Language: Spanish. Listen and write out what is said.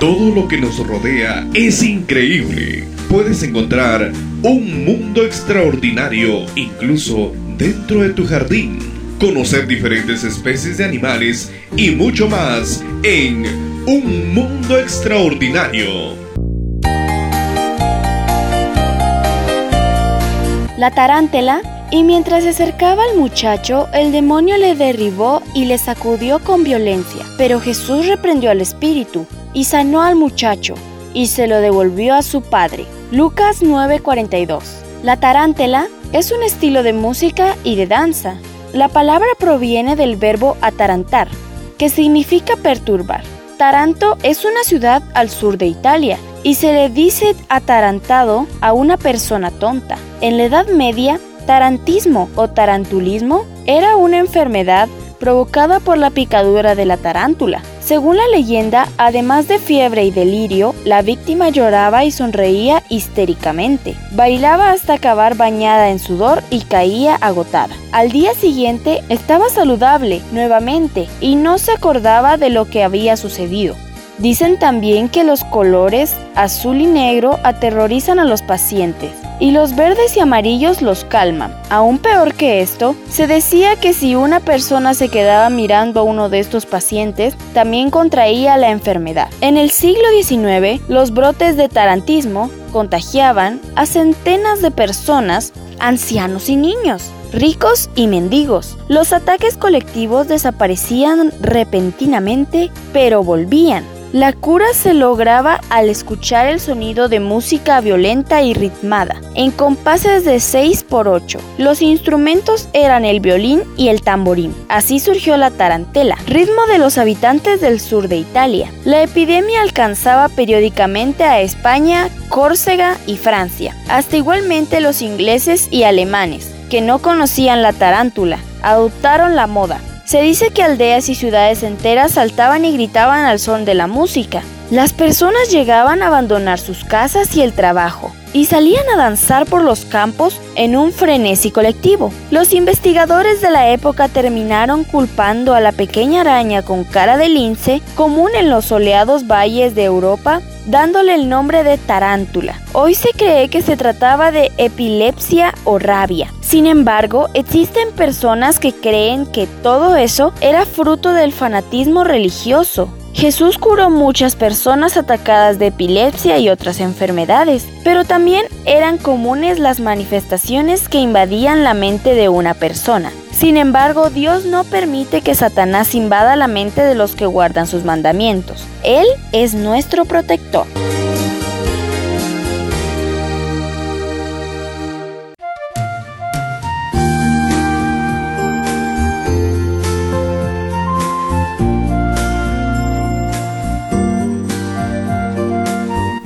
Todo lo que nos rodea es increíble. Puedes encontrar un mundo extraordinario incluso dentro de tu jardín. Conocer diferentes especies de animales y mucho más en Un Mundo Extraordinario. La tarántela y mientras se acercaba al muchacho, el demonio le derribó y le sacudió con violencia. Pero Jesús reprendió al espíritu y sanó al muchacho y se lo devolvió a su padre. Lucas 9:42. La tarántela es un estilo de música y de danza. La palabra proviene del verbo atarantar, que significa perturbar. Taranto es una ciudad al sur de Italia y se le dice atarantado a una persona tonta. En la Edad Media, tarantismo o tarantulismo era una enfermedad provocada por la picadura de la tarántula. Según la leyenda, además de fiebre y delirio, la víctima lloraba y sonreía histéricamente. Bailaba hasta acabar bañada en sudor y caía agotada. Al día siguiente estaba saludable nuevamente y no se acordaba de lo que había sucedido. Dicen también que los colores azul y negro aterrorizan a los pacientes y los verdes y amarillos los calman. Aún peor que esto, se decía que si una persona se quedaba mirando a uno de estos pacientes, también contraía la enfermedad. En el siglo XIX, los brotes de tarantismo contagiaban a centenas de personas, ancianos y niños ricos y mendigos. Los ataques colectivos desaparecían repentinamente, pero volvían. La cura se lograba al escuchar el sonido de música violenta y ritmada, en compases de 6 por 8. Los instrumentos eran el violín y el tamborín. Así surgió la tarantela, ritmo de los habitantes del sur de Italia. La epidemia alcanzaba periódicamente a España, Córcega y Francia, hasta igualmente los ingleses y alemanes, que no conocían la tarántula, adoptaron la moda. Se dice que aldeas y ciudades enteras saltaban y gritaban al son de la música. Las personas llegaban a abandonar sus casas y el trabajo y salían a danzar por los campos en un frenesí colectivo. Los investigadores de la época terminaron culpando a la pequeña araña con cara de lince, común en los soleados valles de Europa, dándole el nombre de tarántula. Hoy se cree que se trataba de epilepsia o rabia. Sin embargo, existen personas que creen que todo eso era fruto del fanatismo religioso. Jesús curó muchas personas atacadas de epilepsia y otras enfermedades, pero también eran comunes las manifestaciones que invadían la mente de una persona. Sin embargo, Dios no permite que Satanás invada la mente de los que guardan sus mandamientos. Él es nuestro protector.